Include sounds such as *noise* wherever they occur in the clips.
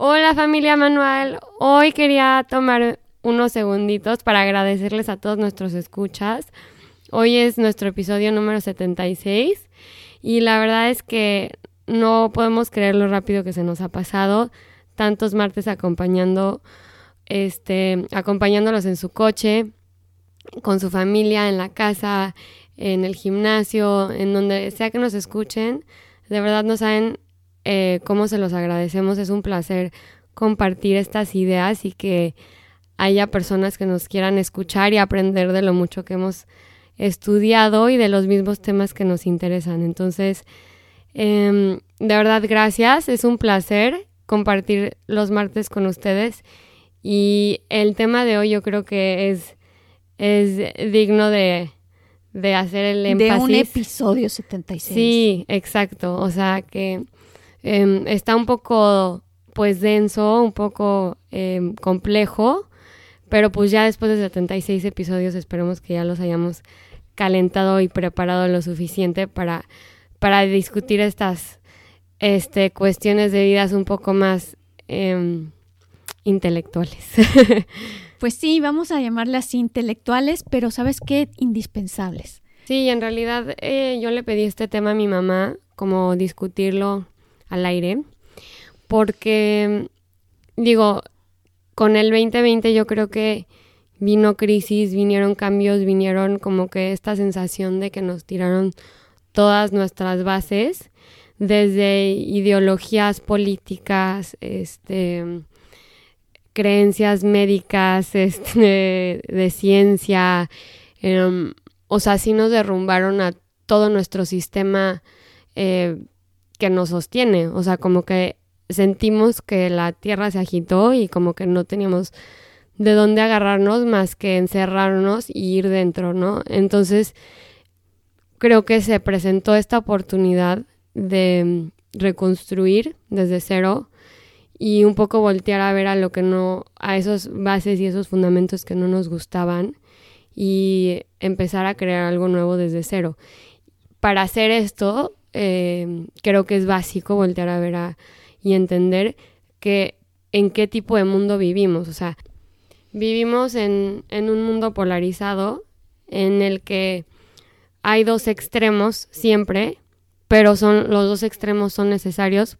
Hola familia Manual, hoy quería tomar unos segunditos para agradecerles a todos nuestros escuchas. Hoy es nuestro episodio número 76 y la verdad es que no podemos creer lo rápido que se nos ha pasado. Tantos martes acompañando, este, acompañándolos en su coche, con su familia, en la casa, en el gimnasio, en donde sea que nos escuchen. De verdad no saben eh, cómo se los agradecemos. Es un placer compartir estas ideas y que haya personas que nos quieran escuchar y aprender de lo mucho que hemos estudiado y de los mismos temas que nos interesan. Entonces, em, de verdad, gracias. Es un placer compartir los martes con ustedes. Y el tema de hoy yo creo que es, es digno de, de hacer el énfasis. De un episodio 76. Sí, exacto. O sea que Em, está un poco pues denso, un poco em, complejo, pero pues ya después de 76 episodios esperemos que ya los hayamos calentado y preparado lo suficiente para, para discutir estas este, cuestiones de vidas un poco más em, intelectuales. *laughs* pues sí, vamos a llamarlas intelectuales, pero ¿sabes qué? Indispensables. Sí, en realidad eh, yo le pedí este tema a mi mamá, como discutirlo al aire, porque digo, con el 2020 yo creo que vino crisis, vinieron cambios, vinieron como que esta sensación de que nos tiraron todas nuestras bases, desde ideologías políticas, este creencias médicas, *laughs* este, de ciencia, em, o sea, sí nos derrumbaron a todo nuestro sistema eh, que nos sostiene, o sea, como que sentimos que la tierra se agitó y como que no teníamos de dónde agarrarnos más que encerrarnos y ir dentro, ¿no? Entonces, creo que se presentó esta oportunidad de reconstruir desde cero y un poco voltear a ver a lo que no, a esos bases y esos fundamentos que no nos gustaban y empezar a crear algo nuevo desde cero. Para hacer esto, eh, creo que es básico voltear a ver y entender que en qué tipo de mundo vivimos. O sea, vivimos en, en un mundo polarizado en el que hay dos extremos siempre, pero son los dos extremos son necesarios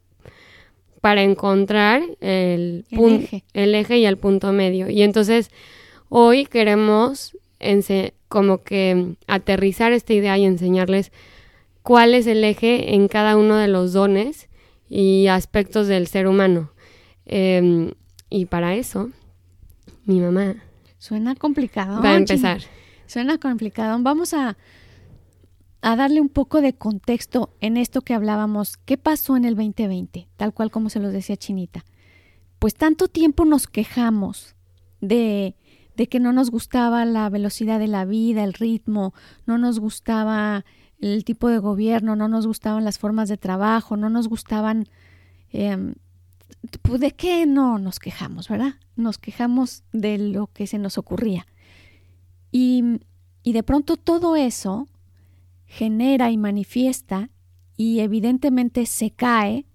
para encontrar el, eje. el eje y el punto medio. Y entonces hoy queremos como que aterrizar esta idea y enseñarles cuál es el eje en cada uno de los dones y aspectos del ser humano. Em, y para eso, mi mamá. Suena complicado. Va a empezar. Suena complicado. Vamos a, a darle un poco de contexto en esto que hablábamos. ¿Qué pasó en el 2020? Tal cual como se los decía Chinita. Pues tanto tiempo nos quejamos de, de que no nos gustaba la velocidad de la vida, el ritmo, no nos gustaba el tipo de gobierno, no nos gustaban las formas de trabajo, no nos gustaban... Em, pues, ¿De qué no nos quejamos, verdad? Nos quejamos de lo que se nos ocurría. Y, y de pronto todo eso genera y manifiesta y evidentemente se cae,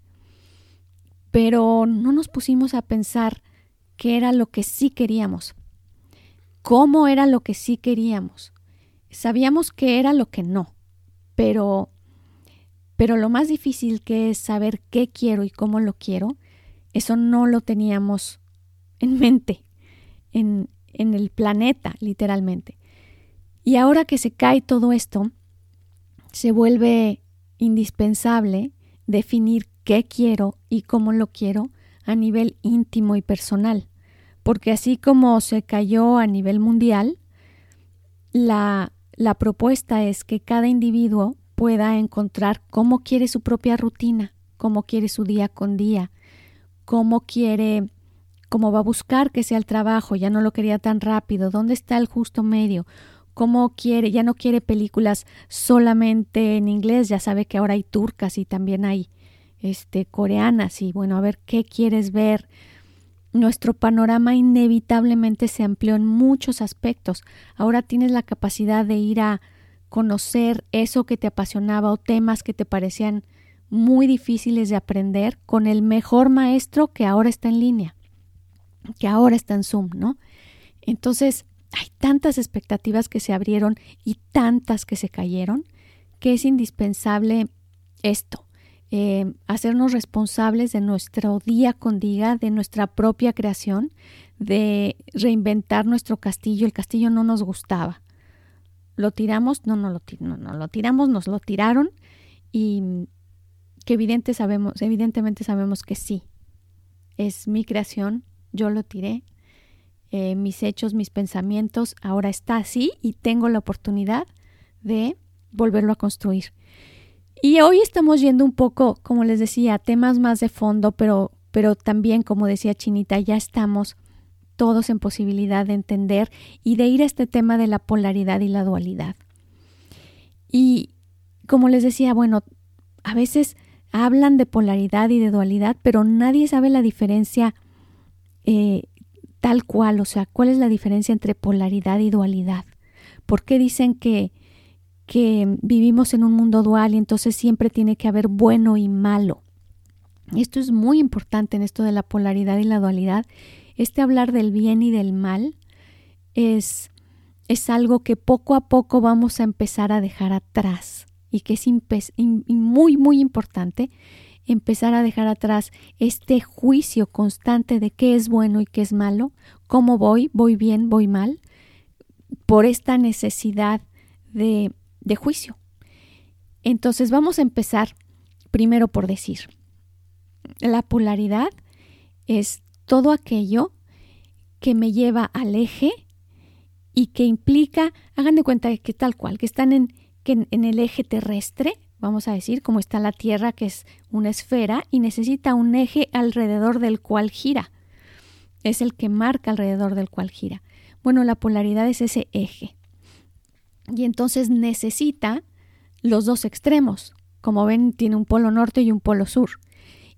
pero no nos pusimos a pensar qué era lo que sí queríamos, cómo era lo que sí queríamos. Sabíamos que era lo que no pero, pero lo más difícil que es saber qué quiero y cómo lo quiero, eso no lo teníamos en *laughs* mente, en, en el planeta, literalmente. Y ahora que se cae todo esto, se vuelve indispensable definir qué quiero y cómo lo quiero a nivel íntimo y personal, porque así como se cayó a nivel mundial, la la propuesta es que cada individuo pueda encontrar cómo quiere su propia rutina, cómo quiere su día con día, cómo quiere, cómo va a buscar que sea el trabajo, ya no lo quería tan rápido, dónde está el justo medio, cómo quiere, ya no quiere películas solamente en inglés, ya sabe que ahora hay turcas y también hay este coreanas y bueno, a ver qué quieres ver. Nuestro panorama inevitablemente se amplió en muchos aspectos. Ahora tienes la capacidad de ir a conocer eso que te apasionaba o temas que te parecían muy difíciles de aprender con el mejor maestro que ahora está en línea, que ahora está en Zoom, ¿no? Entonces, hay tantas expectativas que se abrieron y tantas que se cayeron que es indispensable esto, eh, hacernos responsables de nuestro día con día, de nuestra propia creación, de reinventar nuestro castillo. El castillo no nos gustaba. Lo tiramos, no, no lo, no, no, lo tiramos, nos lo tiraron y que evidente sabemos, evidentemente sabemos que sí, es mi creación, yo lo tiré, eh, mis hechos, mis pensamientos, ahora está así y tengo la oportunidad de volverlo a construir. Y hoy estamos yendo un poco, como les decía, temas más de fondo, pero, pero también, como decía Chinita, ya estamos todos en posibilidad de entender y de ir a este tema de la polaridad y la dualidad. Y como les decía, bueno, a veces hablan de polaridad y de dualidad, pero nadie sabe la diferencia eh, tal cual, o sea, cuál es la diferencia entre polaridad y dualidad. ¿Por qué dicen que, que vivimos en un mundo dual y entonces siempre tiene que haber bueno y malo? Esto es muy importante en esto de la polaridad y la dualidad. Este hablar del bien y del mal es, es algo que poco a poco vamos a empezar a dejar atrás y que es muy, muy importante empezar a dejar atrás este juicio constante de qué es bueno y qué es malo, cómo voy, voy bien, voy mal, por esta necesidad de, de juicio. Entonces vamos a empezar primero por decir, la polaridad es todo aquello que me lleva al eje y que implica, hagan de cuenta que tal cual, que están en, que en, el eje terrestre, vamos a decir, como está la Tierra, que es una esfera, y necesita un eje alrededor del cual gira. Es el que marca alrededor del cual gira. Bueno, la polaridad es ese eje. Y entonces necesita los dos extremos. Como ven, tiene un polo norte y un polo sur.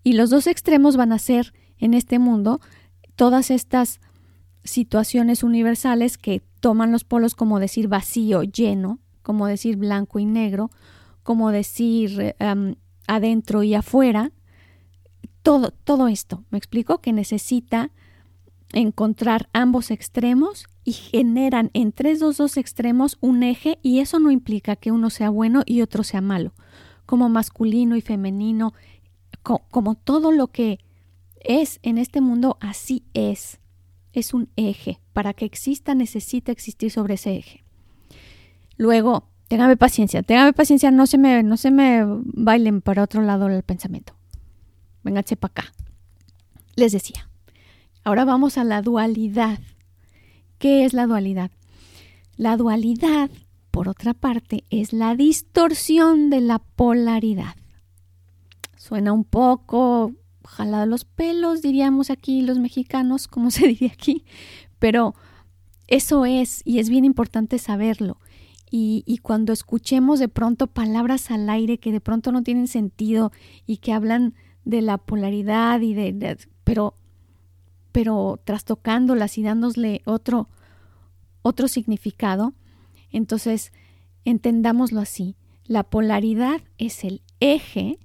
Y los dos extremos van a ser en este mundo todas estas situaciones universales que toman los polos como decir vacío, lleno, como decir blanco y negro, como decir adentro y afuera, todo, todo esto, me explico, que necesita encontrar ambos extremos y generan entre esos dos extremos un eje y eso no implica que uno sea bueno y otro sea malo, como masculino y femenino, como todo lo que es en este mundo, así es. Es un eje. Para que exista necesita existir sobre ese eje. Luego, téngame paciencia, téngame paciencia, no se me, no se me bailen para otro lado el pensamiento. Vénganse para acá. Les decía. Ahora vamos a la dualidad. ¿Qué es la dualidad? La dualidad, por otra parte, es la distorsión de la polaridad. Suena un poco jalado los pelos, diríamos aquí los mexicanos, *laughs* como se diría aquí, pero eso es, y es bien importante saberlo. Y, cuando escuchemos de pronto palabras al aire que de pronto no tienen sentido y que hablan de la polaridad y de, pero pero trastocándolas y dándosle otro otro significado, entonces entendámoslo así. La polaridad es el eje,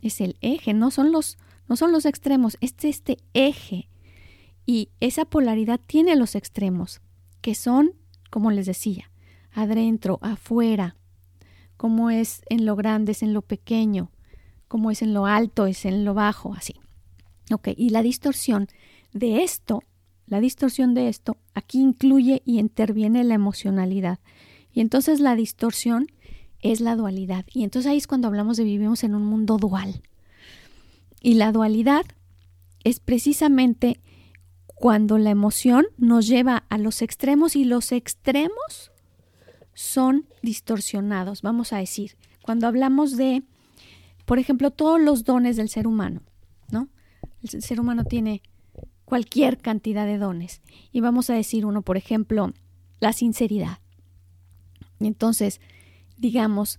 es el eje, no son los no son los extremos, es este eje. Y esa polaridad tiene los extremos, que son, como les decía, adentro, afuera, como es en lo grande, es en lo pequeño, como es en lo alto, es en lo bajo, así. Ok, y la distorsión de esto, la distorsión de esto, aquí incluye y interviene la emocionalidad. Y entonces la distorsión es la dualidad. Y entonces ahí es cuando hablamos de vivimos en un mundo dual. Y la dualidad es precisamente cuando la emoción nos lleva a los extremos y los extremos son distorsionados, vamos a decir. Cuando hablamos de por ejemplo, todos los dones del ser humano, ¿no? El ser humano tiene cualquier cantidad de dones. Y vamos a decir uno, por ejemplo, la sinceridad. Entonces, digamos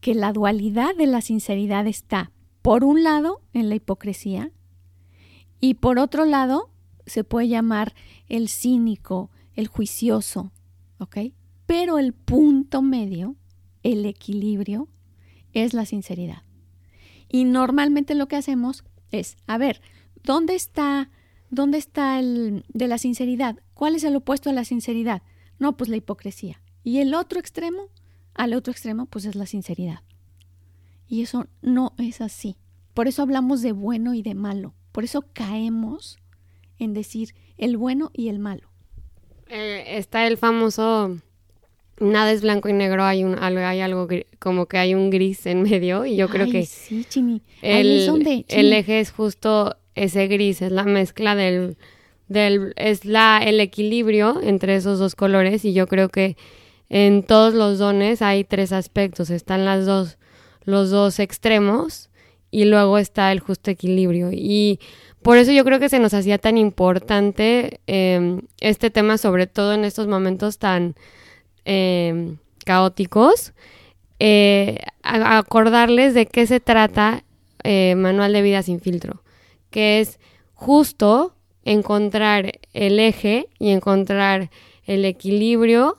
que la dualidad de la sinceridad está, por un lado, en la hipocresía, y por otro lado, se puede llamar el cínico, el juicioso, ¿ok? Pero el punto medio, el equilibrio, es la sinceridad. Y normalmente lo que hacemos es, a ver, ¿dónde está, dónde está el de la sinceridad? ¿Cuál es el opuesto a la sinceridad? No, pues la hipocresía. Y el otro extremo, al otro extremo, pues es la sinceridad. Y eso no es así. Por eso hablamos de bueno y de malo. Por eso caemos en decir el bueno y el malo. Eh, está el famoso nada es blanco y negro, hay un hay algo como que hay un gris en medio y yo creo que sí, Chini. El, el eje es justo ese gris, es la mezcla del del es la el equilibrio entre esos dos colores y yo creo que en todos los dones hay tres aspectos, están las dos los dos extremos y luego está el justo equilibrio. Y por eso yo creo que se nos hacía tan importante em, este tema, sobre todo en estos momentos tan em, caóticos, eh, acordarles de qué se trata eh, Manual de Vida sin filtro, que es justo encontrar el eje y encontrar el equilibrio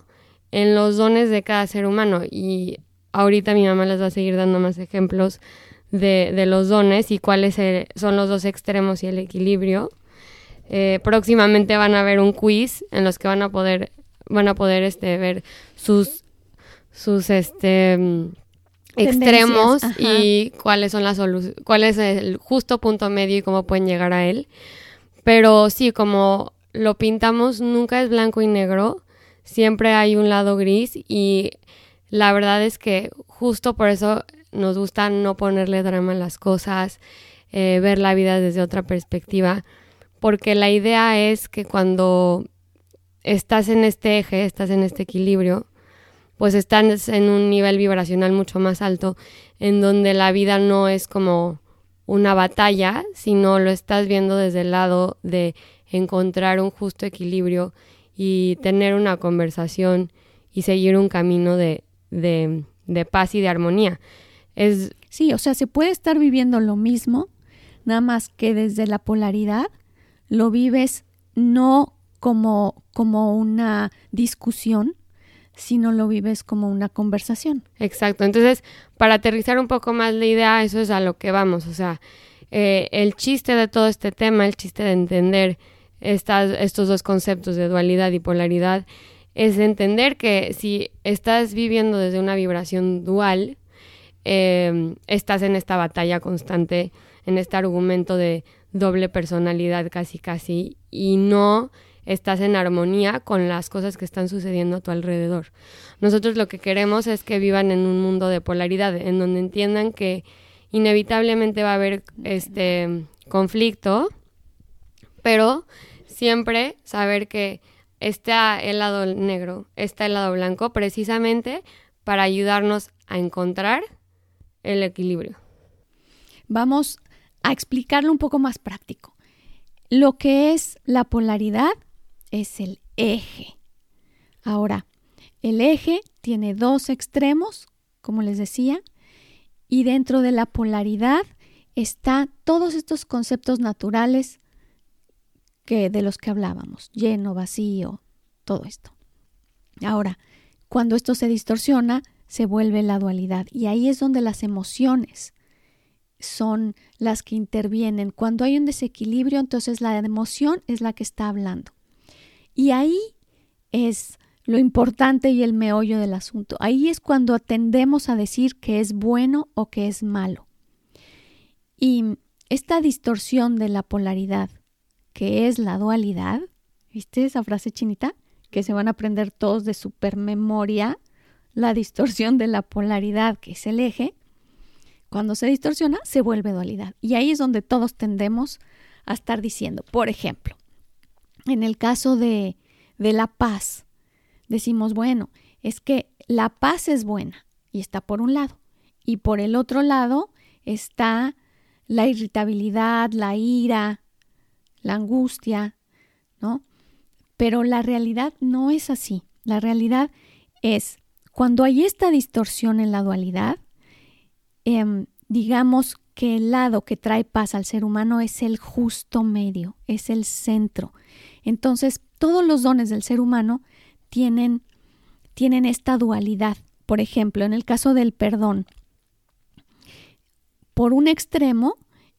en los dones de cada ser humano. Y ahorita mi mamá les va a seguir dando más ejemplos de, los dones y cuáles son los dos extremos y el equilibrio. Eh, próximamente van a ver un quiz en los que van a poder van a poder este ver sus sus este extremos y cuáles son las soluciones, cuál es el justo punto medio y cómo pueden llegar a él. Pero sí, como lo pintamos, nunca es blanco y negro, siempre hay un lado gris y la verdad es que justo por eso nos gusta no ponerle drama a las cosas, eh, ver la vida desde otra perspectiva, porque la idea es que cuando estás en este eje, estás en este equilibrio, pues estás en un nivel vibracional mucho más alto, en donde la vida no es como una batalla, sino lo estás viendo desde el lado de encontrar un justo equilibrio y tener una conversación y seguir un camino de, de, de paz y de armonía. Es... Sí, o sea, se puede estar viviendo lo mismo, nada más que desde la polaridad lo vives no como, como una discusión, sino lo vives como una conversación. Exacto. Entonces, para aterrizar un poco más la idea, eso es a lo que vamos. O sea, eh, el chiste de todo este tema, el chiste de entender estas, estos dos conceptos de dualidad y polaridad, es entender que si estás viviendo desde una vibración dual, Em, estás en esta batalla constante, en este argumento de doble personalidad casi casi, y no estás en armonía con las cosas que están sucediendo a tu alrededor. Nosotros lo que queremos es que vivan en un mundo de polaridad, en donde entiendan que inevitablemente va a haber este conflicto, pero siempre saber que está el lado negro, está el lado blanco, precisamente para ayudarnos a encontrar el equilibrio. Vamos a explicarlo un poco más práctico. Lo que es la polaridad es el eje. Ahora, el eje tiene dos extremos, como les decía, y dentro de la polaridad está todos estos conceptos naturales que de los que hablábamos, lleno, vacío, todo esto. Ahora, cuando esto se distorsiona, se vuelve la dualidad. Y ahí es donde las emociones son las que intervienen. Cuando hay un desequilibrio, entonces la emoción es la que está hablando. Y ahí es lo importante y el meollo del asunto. Ahí es cuando tendemos a decir que es bueno o que es malo. Y esta distorsión de la polaridad, que es la dualidad, ¿viste esa frase chinita? Que se van a aprender todos de supermemoria la distorsión de la polaridad, que es el eje, cuando se distorsiona, se vuelve dualidad. Y ahí es donde todos tendemos a estar diciendo, por ejemplo, en el caso de, de la paz, decimos, bueno, es que la paz es buena y está por un lado, y por el otro lado está la irritabilidad, la ira, la angustia, ¿no? Pero la realidad no es así. La realidad es, cuando hay esta distorsión en la dualidad, em, digamos que el lado que trae paz al ser humano es el justo medio, es el centro. Entonces, todos los dones del ser humano tienen, tienen esta dualidad. Por ejemplo, en el caso del perdón, por un extremo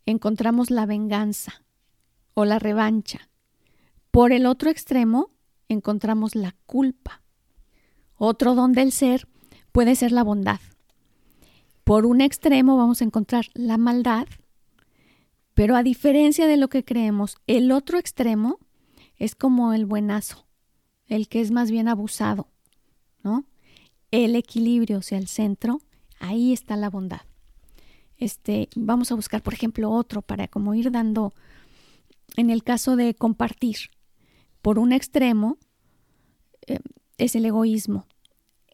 encontramos la venganza o la revancha. Por el otro extremo encontramos la culpa. Otro don del ser puede ser la bondad. Por un extremo vamos a encontrar la maldad, pero a diferencia de lo que creemos, el otro extremo es como el buenazo, el que es más bien abusado, ¿no? El equilibrio, o sea, el centro, ahí está la bondad. Este, vamos a buscar, por ejemplo, otro para como ir dando, en el caso de compartir, por un extremo eh, es el egoísmo,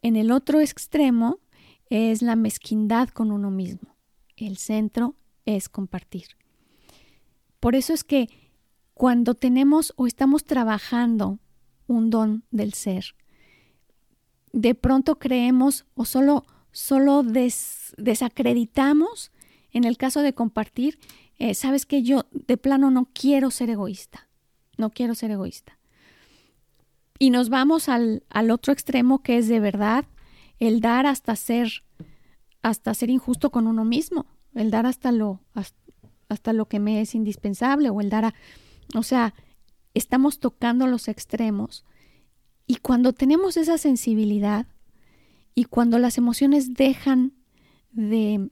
en el otro extremo es la mezquindad con uno mismo, el centro es compartir. Por eso es que cuando tenemos o estamos trabajando un don del ser, de pronto creemos o solo, solo desacreditamos en el caso de compartir, eh, sabes que yo de plano no quiero ser egoísta, no quiero ser egoísta. Y nos vamos al, al otro extremo que es de verdad el dar hasta ser, hasta ser injusto con uno mismo, el dar hasta lo, hasta, lo que me es indispensable o el dar a, o sea, estamos tocando los extremos. Y cuando tenemos esa sensibilidad y cuando las emociones dejan de,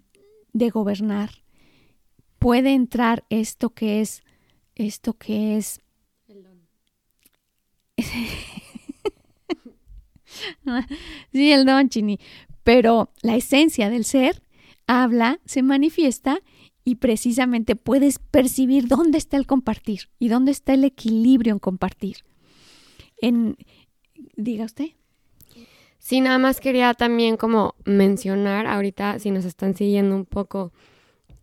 de gobernar, puede entrar esto que es, esto que es... *laughs* Sí, el don, Chini. Pero la esencia del ser habla, se manifiesta y precisamente puedes percibir dónde está el compartir y dónde está el equilibrio en compartir. En, diga usted. Sí, nada más quería también como mencionar ahorita, si nos están siguiendo un poco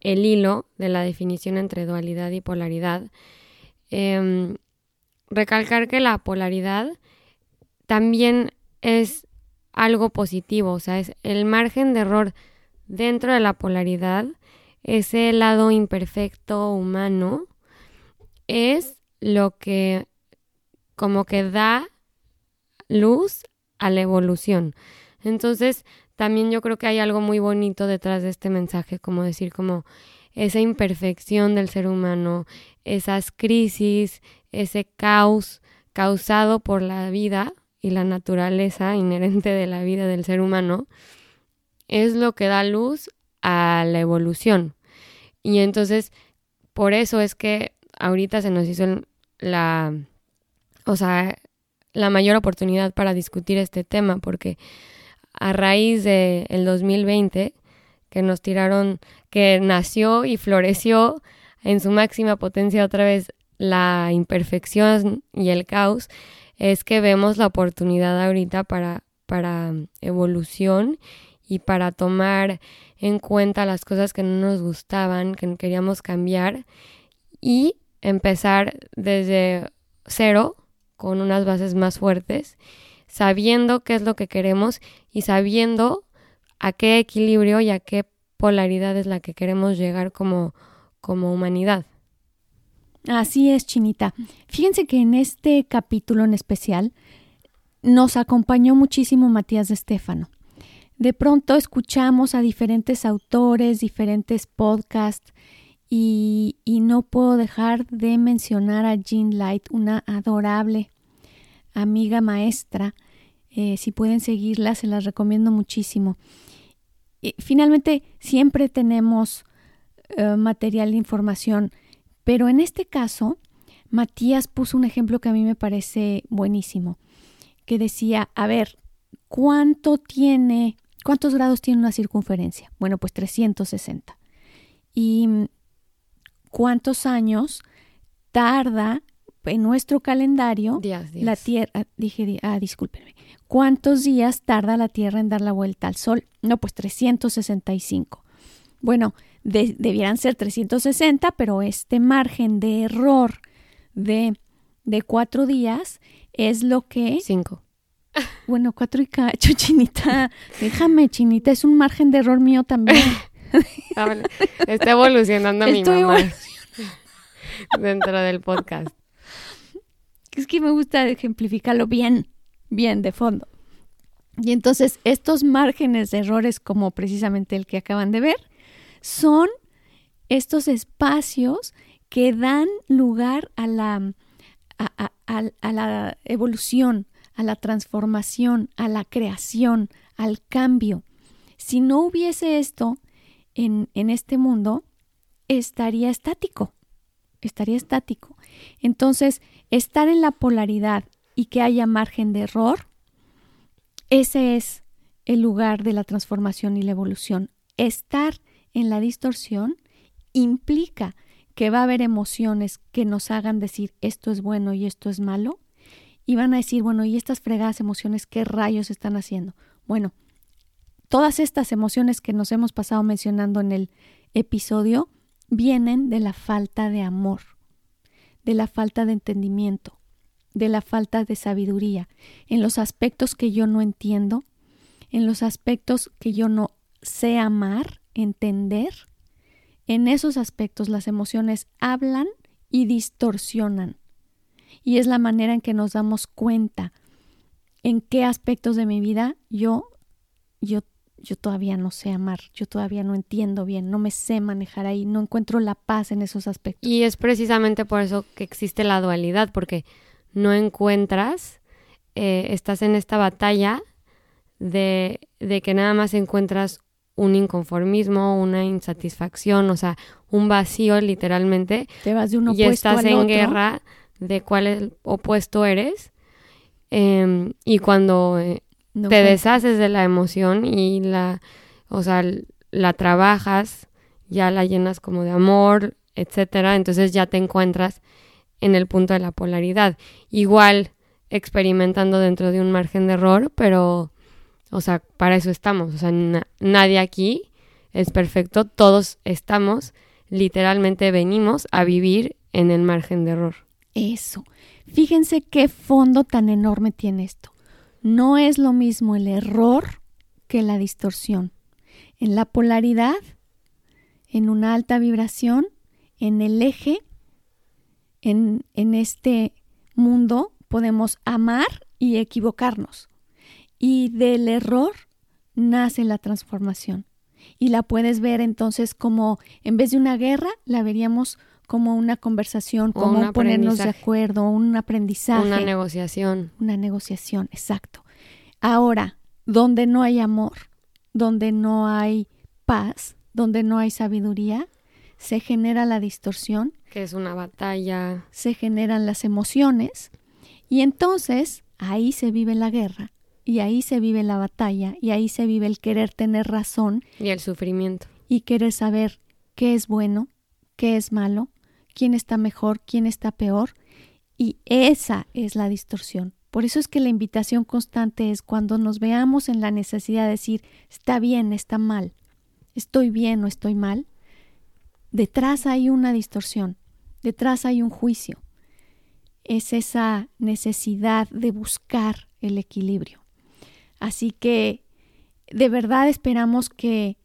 el hilo de la definición entre dualidad y polaridad, em, recalcar que la polaridad también es algo positivo, o sea, es el margen de error dentro de la polaridad, ese lado imperfecto humano, es lo que como que da luz a la evolución. Entonces, también yo creo que hay algo muy bonito detrás de este mensaje, como decir, como esa imperfección del ser humano, esas crisis, ese caos causado por la vida y la naturaleza inherente de la vida del ser humano, es lo que da luz a la evolución. Y entonces, por eso es que ahorita se nos hizo la, o sea, la mayor oportunidad para discutir este tema, porque a raíz del el 2020, que nos tiraron, que nació y floreció en su máxima potencia otra vez la imperfección y el caos, es que vemos la oportunidad ahorita para, para evolución y para tomar en cuenta las cosas que no nos gustaban, que queríamos cambiar y empezar desde cero con unas bases más fuertes, sabiendo qué es lo que queremos y sabiendo a qué equilibrio y a qué polaridad es la que queremos llegar como, como humanidad. Así es, Chinita. Fíjense que en este capítulo en especial nos acompañó muchísimo Matías de Estéfano. De pronto escuchamos a diferentes autores, diferentes podcasts y, no puedo dejar de mencionar a Jean Light, una adorable amiga maestra. Eh, si pueden seguirla, se las recomiendo muchísimo. finalmente, siempre tenemos eh, material de información, pero en este caso, Matías puso un ejemplo que a mí me parece buenísimo, que decía, a ver, ¿cuánto tiene, cuántos grados tiene una circunferencia? Bueno, pues 360. ¿Y cuántos años tarda en nuestro calendario la Tierra, dije, ah, discúlpenme, ¿cuántos días tarda la Tierra en dar la vuelta al Sol? No, pues 365. Bueno, debieran ser 360, pero este margen de error de, de cuatro días es lo que... Cinco. Bueno, cuatro y cacho, chinita. Déjame, chinita, es un margen de error mío también. *laughs* Ah, está evolucionando mi mamá dentro del podcast. Es que me gusta ejemplificarlo bien, bien de fondo. Y entonces estos márgenes de errores, como precisamente el que acaban de ver, son estos espacios que dan lugar a la, a, la evolución, a la transformación, a la creación, al cambio. Si no hubiese esto en, en este mundo, estaría estático, estaría estático. Entonces, estar en la polaridad y que haya margen de error, ese es el lugar de la transformación y la evolución. Estar en la distorsión implica que va a haber emociones que nos hagan decir esto es bueno y esto es malo. Y van a decir, bueno, ¿y estas fregadas emociones qué rayos están haciendo? Bueno, todas estas emociones que nos hemos pasado mencionando en el episodio vienen de la falta de amor, de la falta de entendimiento, de la falta de sabiduría, en los aspectos que yo no entiendo, en los aspectos que yo no sé amar entender, en esos aspectos las emociones hablan y distorsionan. Y es la manera en que nos damos cuenta en qué aspectos de mi vida yo, yo, yo todavía no sé amar, yo todavía no entiendo bien, no me sé manejar ahí, no encuentro la paz en esos aspectos. Y es precisamente por eso que existe la dualidad, porque no encuentras, eh, estás en esta batalla de, de que nada más encuentras un inconformismo, una insatisfacción, o sea, un vacío literalmente. Te vas de un opuesto Y estás en guerra de cuál el opuesto eres. Em, y cuando eh, te deshaces de la emoción y la, o sea, la trabajas, ya la llenas como de amor, etcétera, entonces ya te encuentras en el punto de la polaridad. Igual experimentando dentro de un margen de error, pero o sea, para eso estamos. O sea, nadie aquí es perfecto. Todos estamos, literalmente venimos a vivir en el margen de error. Eso. Fíjense qué fondo tan enorme tiene esto. No es lo mismo el error que la distorsión. En la polaridad, en una alta vibración, en el eje, en, en este mundo podemos amar y equivocarnos. Y del error nace la transformación. Y la puedes ver entonces como, en vez de una guerra, la veríamos una conversación, como ponernos de acuerdo, un aprendizaje. Una negociación. Una negociación, exacto. Ahora, donde no hay amor, donde no hay paz, donde no hay sabiduría, se genera la distorsión. Que es una batalla. Se generan las emociones y entonces ahí se vive la guerra y ahí se vive la batalla y ahí se vive el querer tener razón. Y el sufrimiento. Y querer saber qué es bueno, qué es malo, quién está mejor, quién está peor. Y esa es la distorsión. Por eso es que la invitación constante es cuando nos veamos en la necesidad de decir, está bien, está mal, estoy bien o estoy mal, detrás hay una distorsión, detrás hay un juicio. Es esa necesidad de buscar el equilibrio. Así que de verdad esperamos que,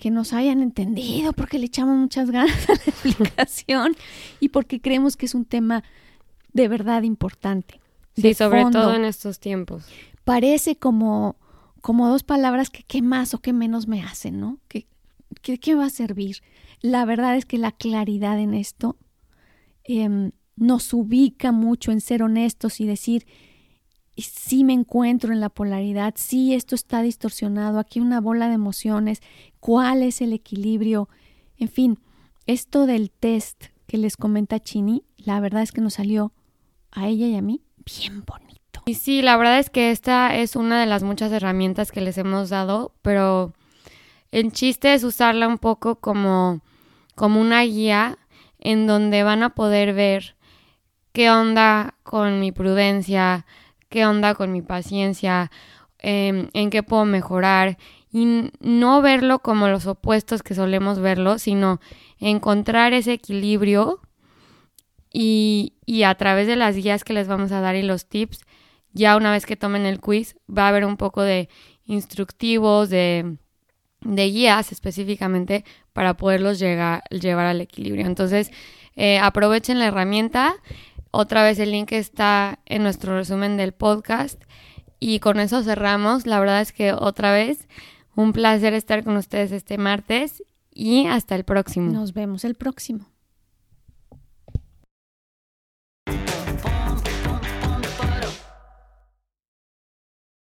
que nos hayan entendido porque le echamos muchas ganas a la *laughs* explicación y porque creemos que es un tema de verdad importante. Sí, sobre todo en estos tiempos. Parece como, como dos palabras que qué más o qué menos me hacen, ¿no? ¿Qué, qué, va a servir? La verdad es que la claridad en esto em, nos ubica mucho en ser honestos y decir, sí me encuentro en la polaridad, sí esto está distorsionado, aquí una bola de emociones, cuál es el equilibrio, en fin, esto del test que les comenta Chini, la verdad es que nos salió a ella y a mí bien bonito. Y sí, la verdad es que esta es una de las muchas herramientas que les hemos dado, pero el chiste es usarla un poco como, como una guía en donde van a poder ver qué onda con mi prudencia, qué onda con mi paciencia, em, en qué puedo mejorar y no verlo como los opuestos que solemos verlo, sino encontrar ese equilibrio y, a través de las guías que les vamos a dar y los tips, ya una vez que tomen el quiz, va a haber un poco de instructivos, de, de guías específicamente para poderlos llegar, llevar al equilibrio. Entonces, eh, aprovechen la herramienta. Otra vez el link está en nuestro resumen del podcast. Y con eso cerramos. La verdad es que otra vez un placer estar con ustedes este martes y hasta el próximo. Nos vemos el próximo.